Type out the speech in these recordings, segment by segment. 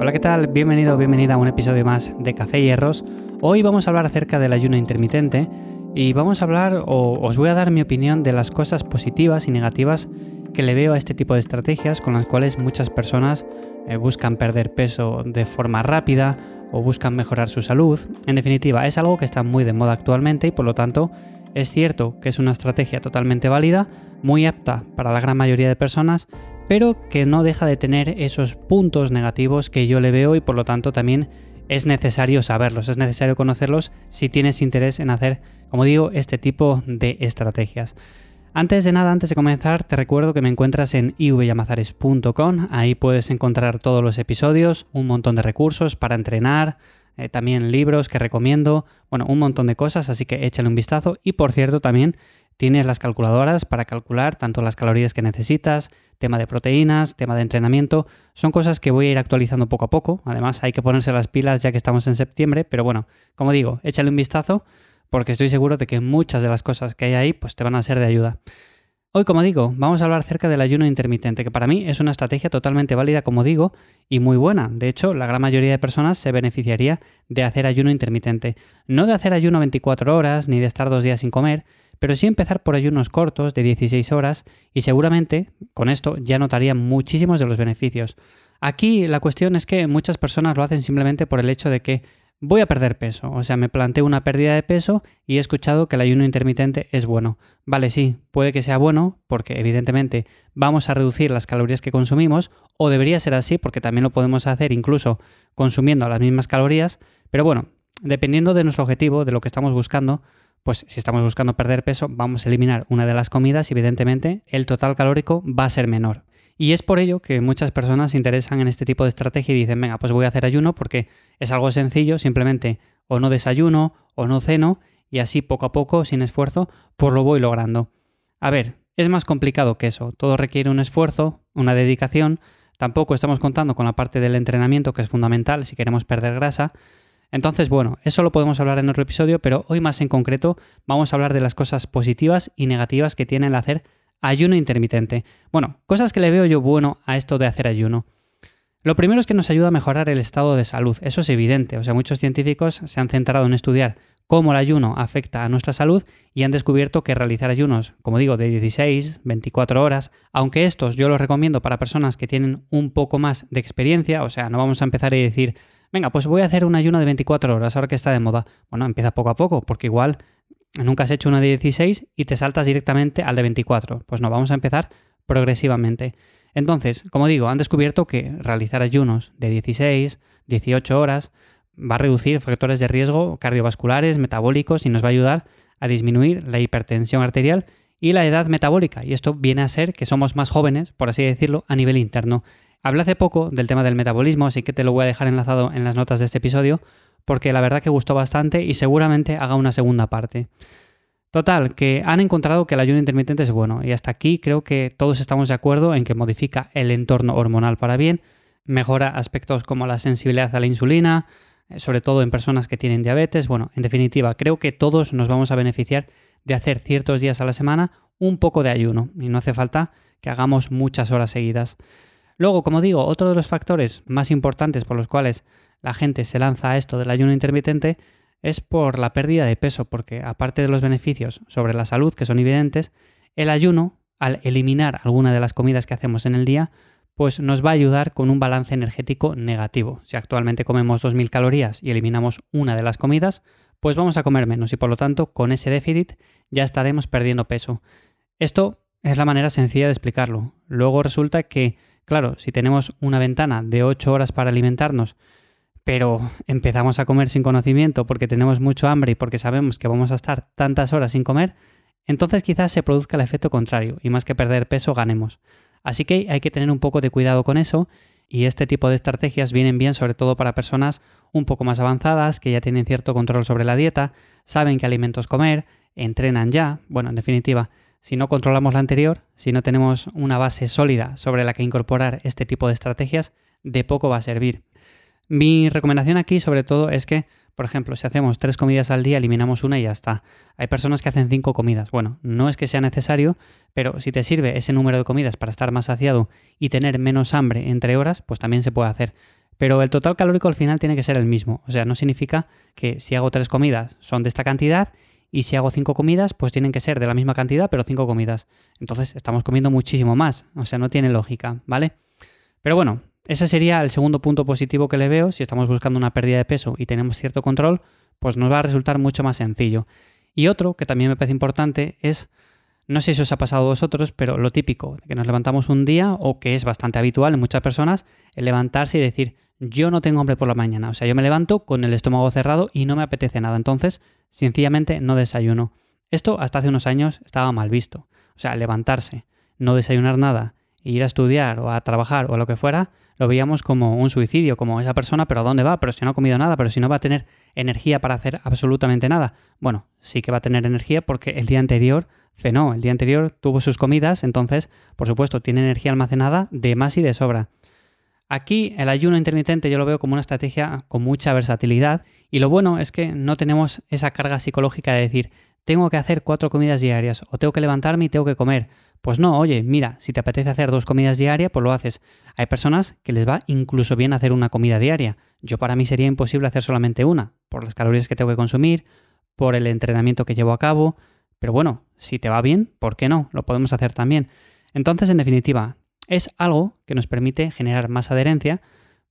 Hola, ¿qué tal? Bienvenido o bienvenida a un episodio más de Café y Hierros. Hoy vamos a hablar acerca del ayuno intermitente y vamos a hablar o os voy a dar mi opinión de las cosas positivas y negativas que le veo a este tipo de estrategias con las cuales muchas personas eh, buscan perder peso de forma rápida o buscan mejorar su salud. En definitiva, es algo que está muy de moda actualmente y por lo tanto es cierto que es una estrategia totalmente válida, muy apta para la gran mayoría de personas, pero que no deja de tener esos puntos negativos que yo le veo y por lo tanto también es necesario saberlos, es necesario conocerlos si tienes interés en hacer, como digo, este tipo de estrategias. Antes de nada, antes de comenzar, te recuerdo que me encuentras en ivyamazares.com. Ahí puedes encontrar todos los episodios, un montón de recursos para entrenar, eh, también libros que recomiendo, bueno, un montón de cosas, así que échale un vistazo. Y por cierto, también tienes las calculadoras para calcular tanto las calorías que necesitas, tema de proteínas, tema de entrenamiento. Son cosas que voy a ir actualizando poco a poco. Además, hay que ponerse las pilas ya que estamos en septiembre, pero bueno, como digo, échale un vistazo porque estoy seguro de que muchas de las cosas que hay ahí pues te van a ser de ayuda. Hoy, como digo, vamos a hablar acerca del ayuno intermitente, que para mí es una estrategia totalmente válida, como digo, y muy buena. De hecho, la gran mayoría de personas se beneficiaría de hacer ayuno intermitente. No de hacer ayuno 24 horas, ni de estar dos días sin comer, pero sí empezar por ayunos cortos de 16 horas y seguramente con esto ya notaría muchísimos de los beneficios. Aquí la cuestión es que muchas personas lo hacen simplemente por el hecho de que voy a perder peso. O sea, me planteo una pérdida de peso y he escuchado que el ayuno intermitente es bueno. Vale, sí, puede que sea bueno porque evidentemente vamos a reducir las calorías que consumimos o debería ser así porque también lo podemos hacer incluso consumiendo las mismas calorías. Pero bueno, dependiendo de nuestro objetivo, de lo que estamos buscando, pues si estamos buscando perder peso, vamos a eliminar una de las comidas y evidentemente el total calórico va a ser menor. Y es por ello que muchas personas se interesan en este tipo de estrategia y dicen, venga, pues voy a hacer ayuno porque es algo sencillo, simplemente o no desayuno o no ceno y así poco a poco, sin esfuerzo, pues lo voy logrando. A ver, es más complicado que eso, todo requiere un esfuerzo, una dedicación, tampoco estamos contando con la parte del entrenamiento que es fundamental si queremos perder grasa. Entonces, bueno, eso lo podemos hablar en otro episodio, pero hoy más en concreto vamos a hablar de las cosas positivas y negativas que tiene el hacer ayuno intermitente. Bueno, cosas que le veo yo bueno a esto de hacer ayuno. Lo primero es que nos ayuda a mejorar el estado de salud, eso es evidente, o sea, muchos científicos se han centrado en estudiar cómo el ayuno afecta a nuestra salud y han descubierto que realizar ayunos, como digo, de 16, 24 horas, aunque estos yo los recomiendo para personas que tienen un poco más de experiencia, o sea, no vamos a empezar a decir, venga, pues voy a hacer un ayuno de 24 horas ahora que está de moda. Bueno, empieza poco a poco, porque igual nunca has hecho uno de 16 y te saltas directamente al de 24. Pues no, vamos a empezar progresivamente. Entonces, como digo, han descubierto que realizar ayunos de 16, 18 horas va a reducir factores de riesgo cardiovasculares, metabólicos y nos va a ayudar a disminuir la hipertensión arterial y la edad metabólica. Y esto viene a ser que somos más jóvenes, por así decirlo, a nivel interno. Hablé hace poco del tema del metabolismo, así que te lo voy a dejar enlazado en las notas de este episodio, porque la verdad que gustó bastante y seguramente haga una segunda parte. Total, que han encontrado que el ayuno intermitente es bueno y hasta aquí creo que todos estamos de acuerdo en que modifica el entorno hormonal para bien, mejora aspectos como la sensibilidad a la insulina, eh, sobre todo en personas que tienen diabetes. Bueno, en definitiva, creo que todos nos vamos a beneficiar de hacer ciertos días a la semana un poco de ayuno y no hace falta que hagamos muchas horas seguidas. Luego, como digo, otro de los factores más importantes por los cuales la gente se lanza a esto del ayuno intermitente es por la pérdida de peso, porque aparte de los beneficios sobre la salud que son evidentes, el ayuno, al eliminar alguna de las comidas que hacemos en el día, pues nos va a ayudar con un balance energético negativo. Si actualmente comemos 2.000 calorías y eliminamos una de las comidas, pues vamos a comer menos y por lo tanto con ese déficit ya estaremos perdiendo peso. Esto es la manera sencilla de explicarlo. Luego resulta que, claro, si tenemos una ventana de 8 horas para alimentarnos, pero empezamos a comer sin conocimiento porque tenemos mucho hambre y porque sabemos que vamos a estar tantas horas sin comer, entonces quizás se produzca el efecto contrario y más que perder peso ganemos. Así que hay que tener un poco de cuidado con eso y este tipo de estrategias vienen bien sobre todo para personas un poco más avanzadas que ya tienen cierto control sobre la dieta, saben qué alimentos comer, entrenan ya, bueno, en definitiva, si no controlamos la anterior, si no tenemos una base sólida sobre la que incorporar este tipo de estrategias, de poco va a servir. Mi recomendación aquí sobre todo es que, por ejemplo, si hacemos tres comidas al día, eliminamos una y ya está. Hay personas que hacen cinco comidas. Bueno, no es que sea necesario, pero si te sirve ese número de comidas para estar más saciado y tener menos hambre entre horas, pues también se puede hacer. pero el total calórico al final tiene que ser el mismo. O sea, no significa que si hago tres comidas son de esta cantidad y si hago cinco comidas, pues tienen que ser de la misma cantidad, pero cinco comidas. Entonces estamos comiendo muchísimo más. O sea, no tiene lógica, ¿vale? Pero bueno, ese sería el segundo punto positivo que le veo. Si estamos buscando una pérdida de peso y tenemos cierto control, pues nos va a resultar mucho más sencillo. Y otro que también me parece importante es, no sé si os ha pasado a vosotros, pero lo típico, que nos levantamos un día o que es bastante habitual en muchas personas, el levantarse y decir, yo no tengo hambre por la mañana. O sea, yo me levanto con el estómago cerrado y no me apetece nada. Entonces, sencillamente no desayuno. Esto hasta hace unos años estaba mal visto. O sea, levantarse, no desayunar nada, ir a estudiar o a trabajar o lo que fuera, lo veíamos como un suicidio, como esa persona, pero ¿a dónde va? Pero si no ha comido nada, pero si no va a tener energía para hacer absolutamente nada. Bueno, sí que va a tener energía porque el día anterior cenó, el día anterior tuvo sus comidas, entonces, por supuesto, tiene energía almacenada de más y de sobra. Aquí el ayuno intermitente yo lo veo como una estrategia con mucha versatilidad y lo bueno es que no tenemos esa carga psicológica de decir tengo que hacer cuatro comidas diarias o tengo que levantarme y tengo que comer. Pues no, oye, mira, si te apetece hacer dos comidas diarias, pues lo haces. Hay personas que les va incluso bien hacer una comida diaria. Yo para mí sería imposible hacer solamente una, por las calorías que tengo que consumir, por el entrenamiento que llevo a cabo. Pero bueno, si te va bien, ¿por qué no? Lo podemos hacer también. Entonces, en definitiva, es algo que nos permite generar más adherencia,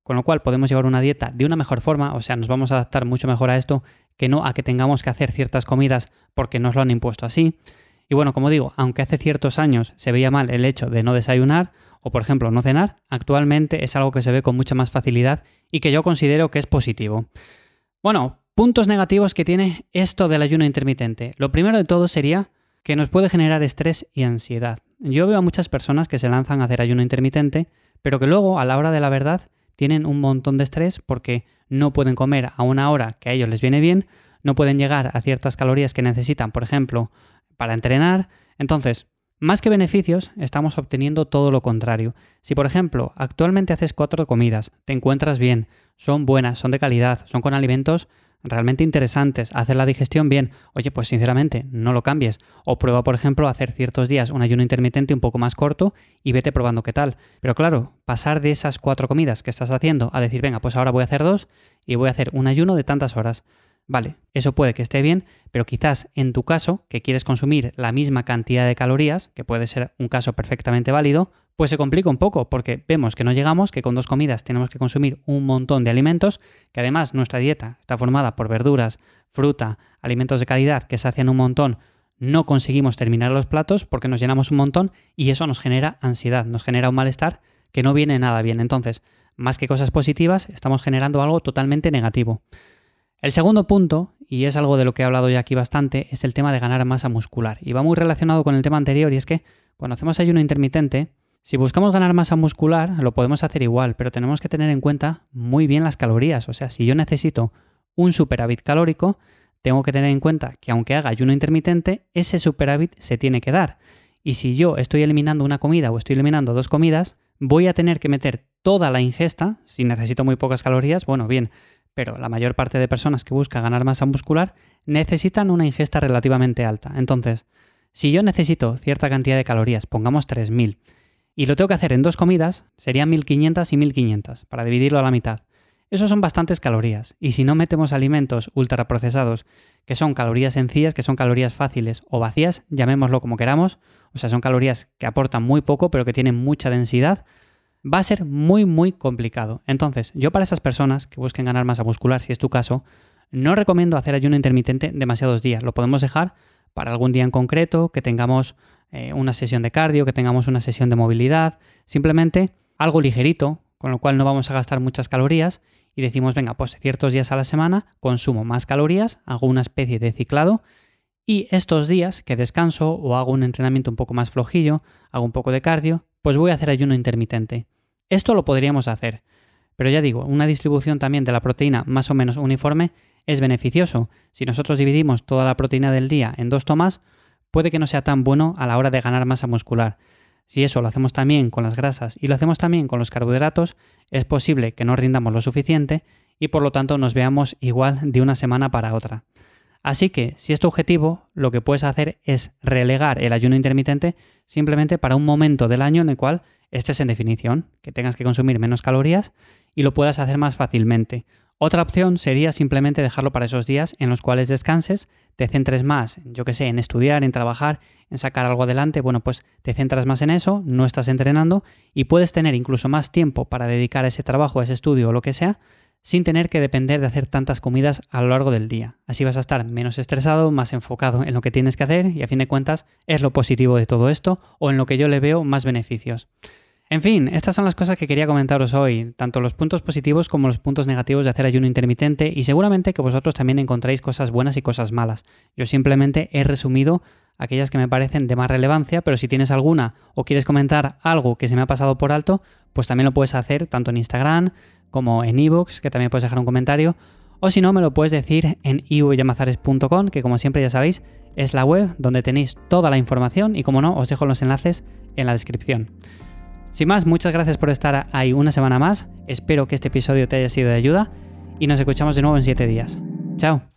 con lo cual podemos llevar una dieta de una mejor forma, o sea, nos vamos a adaptar mucho mejor a esto que no a que tengamos que hacer ciertas comidas porque nos lo han impuesto así. Y bueno, como digo, aunque hace ciertos años se veía mal el hecho de no desayunar o por ejemplo no cenar, actualmente es algo que se ve con mucha más facilidad y que yo considero que es positivo. Bueno, puntos negativos que tiene esto del ayuno intermitente. Lo primero de todo sería que nos puede generar estrés y ansiedad. Yo veo a muchas personas que se lanzan a hacer ayuno intermitente, pero que luego, a la hora de la verdad, tienen un montón de estrés porque no pueden comer a una hora que a ellos les viene bien, no pueden llegar a ciertas calorías que necesitan, por ejemplo, para entrenar. Entonces, más que beneficios, estamos obteniendo todo lo contrario. Si, por ejemplo, actualmente haces cuatro comidas, te encuentras bien, son buenas, son de calidad, son con alimentos realmente interesantes, hacer la digestión bien, oye, pues sinceramente, no lo cambies. O prueba, por ejemplo, hacer ciertos días un ayuno intermitente un poco más corto y vete probando qué tal. Pero claro, pasar de esas cuatro comidas que estás haciendo a decir, venga, pues ahora voy a hacer dos y voy a hacer un ayuno de tantas horas. Vale, eso puede que esté bien, pero quizás en tu caso, que quieres consumir la misma cantidad de calorías, que puede ser un caso perfectamente válido, pues se complica un poco porque vemos que no llegamos, que con dos comidas tenemos que consumir un montón de alimentos, que además nuestra dieta está formada por verduras, fruta, alimentos de calidad que se hacen un montón, no conseguimos terminar los platos porque nos llenamos un montón y eso nos genera ansiedad, nos genera un malestar que no viene nada bien. Entonces, más que cosas positivas, estamos generando algo totalmente negativo. El segundo punto, y es algo de lo que he hablado ya aquí bastante, es el tema de ganar masa muscular. Y va muy relacionado con el tema anterior, y es que cuando hacemos ayuno intermitente, si buscamos ganar masa muscular, lo podemos hacer igual, pero tenemos que tener en cuenta muy bien las calorías. O sea, si yo necesito un superávit calórico, tengo que tener en cuenta que aunque haga ayuno intermitente, ese superávit se tiene que dar. Y si yo estoy eliminando una comida o estoy eliminando dos comidas, voy a tener que meter toda la ingesta, si necesito muy pocas calorías, bueno, bien, pero la mayor parte de personas que buscan ganar masa muscular necesitan una ingesta relativamente alta. Entonces, si yo necesito cierta cantidad de calorías, pongamos 3.000, y lo tengo que hacer en dos comidas, serían 1.500 y 1.500, para dividirlo a la mitad. Eso son bastantes calorías, y si no metemos alimentos ultraprocesados, que son calorías sencillas, que son calorías fáciles o vacías, llamémoslo como queramos, o sea, son calorías que aportan muy poco pero que tienen mucha densidad, va a ser muy, muy complicado. Entonces, yo para esas personas que busquen ganar masa muscular, si es tu caso, no recomiendo hacer ayuno intermitente demasiados días. Lo podemos dejar para algún día en concreto, que tengamos eh, una sesión de cardio, que tengamos una sesión de movilidad, simplemente algo ligerito, con lo cual no vamos a gastar muchas calorías y decimos, venga, pues ciertos días a la semana consumo más calorías, hago una especie de ciclado y estos días que descanso o hago un entrenamiento un poco más flojillo, hago un poco de cardio, pues voy a hacer ayuno intermitente. Esto lo podríamos hacer, pero ya digo, una distribución también de la proteína más o menos uniforme es beneficioso. Si nosotros dividimos toda la proteína del día en dos tomas, puede que no sea tan bueno a la hora de ganar masa muscular. Si eso lo hacemos también con las grasas y lo hacemos también con los carbohidratos, es posible que no rindamos lo suficiente y por lo tanto nos veamos igual de una semana para otra. Así que, si es tu objetivo, lo que puedes hacer es relegar el ayuno intermitente simplemente para un momento del año en el cual estés en definición, que tengas que consumir menos calorías y lo puedas hacer más fácilmente. Otra opción sería simplemente dejarlo para esos días en los cuales descanses, te centres más, yo que sé, en estudiar, en trabajar, en sacar algo adelante, bueno, pues te centras más en eso, no estás entrenando y puedes tener incluso más tiempo para dedicar a ese trabajo, a ese estudio o lo que sea, sin tener que depender de hacer tantas comidas a lo largo del día. Así vas a estar menos estresado, más enfocado en lo que tienes que hacer y a fin de cuentas es lo positivo de todo esto o en lo que yo le veo más beneficios. En fin, estas son las cosas que quería comentaros hoy, tanto los puntos positivos como los puntos negativos de hacer ayuno intermitente y seguramente que vosotros también encontráis cosas buenas y cosas malas. Yo simplemente he resumido aquellas que me parecen de más relevancia, pero si tienes alguna o quieres comentar algo que se me ha pasado por alto, pues también lo puedes hacer tanto en Instagram como en ebooks, que también puedes dejar un comentario, o si no, me lo puedes decir en ivyamazares.com, que como siempre ya sabéis, es la web donde tenéis toda la información y como no, os dejo los enlaces en la descripción. Sin más, muchas gracias por estar ahí una semana más. Espero que este episodio te haya sido de ayuda y nos escuchamos de nuevo en 7 días. Chao.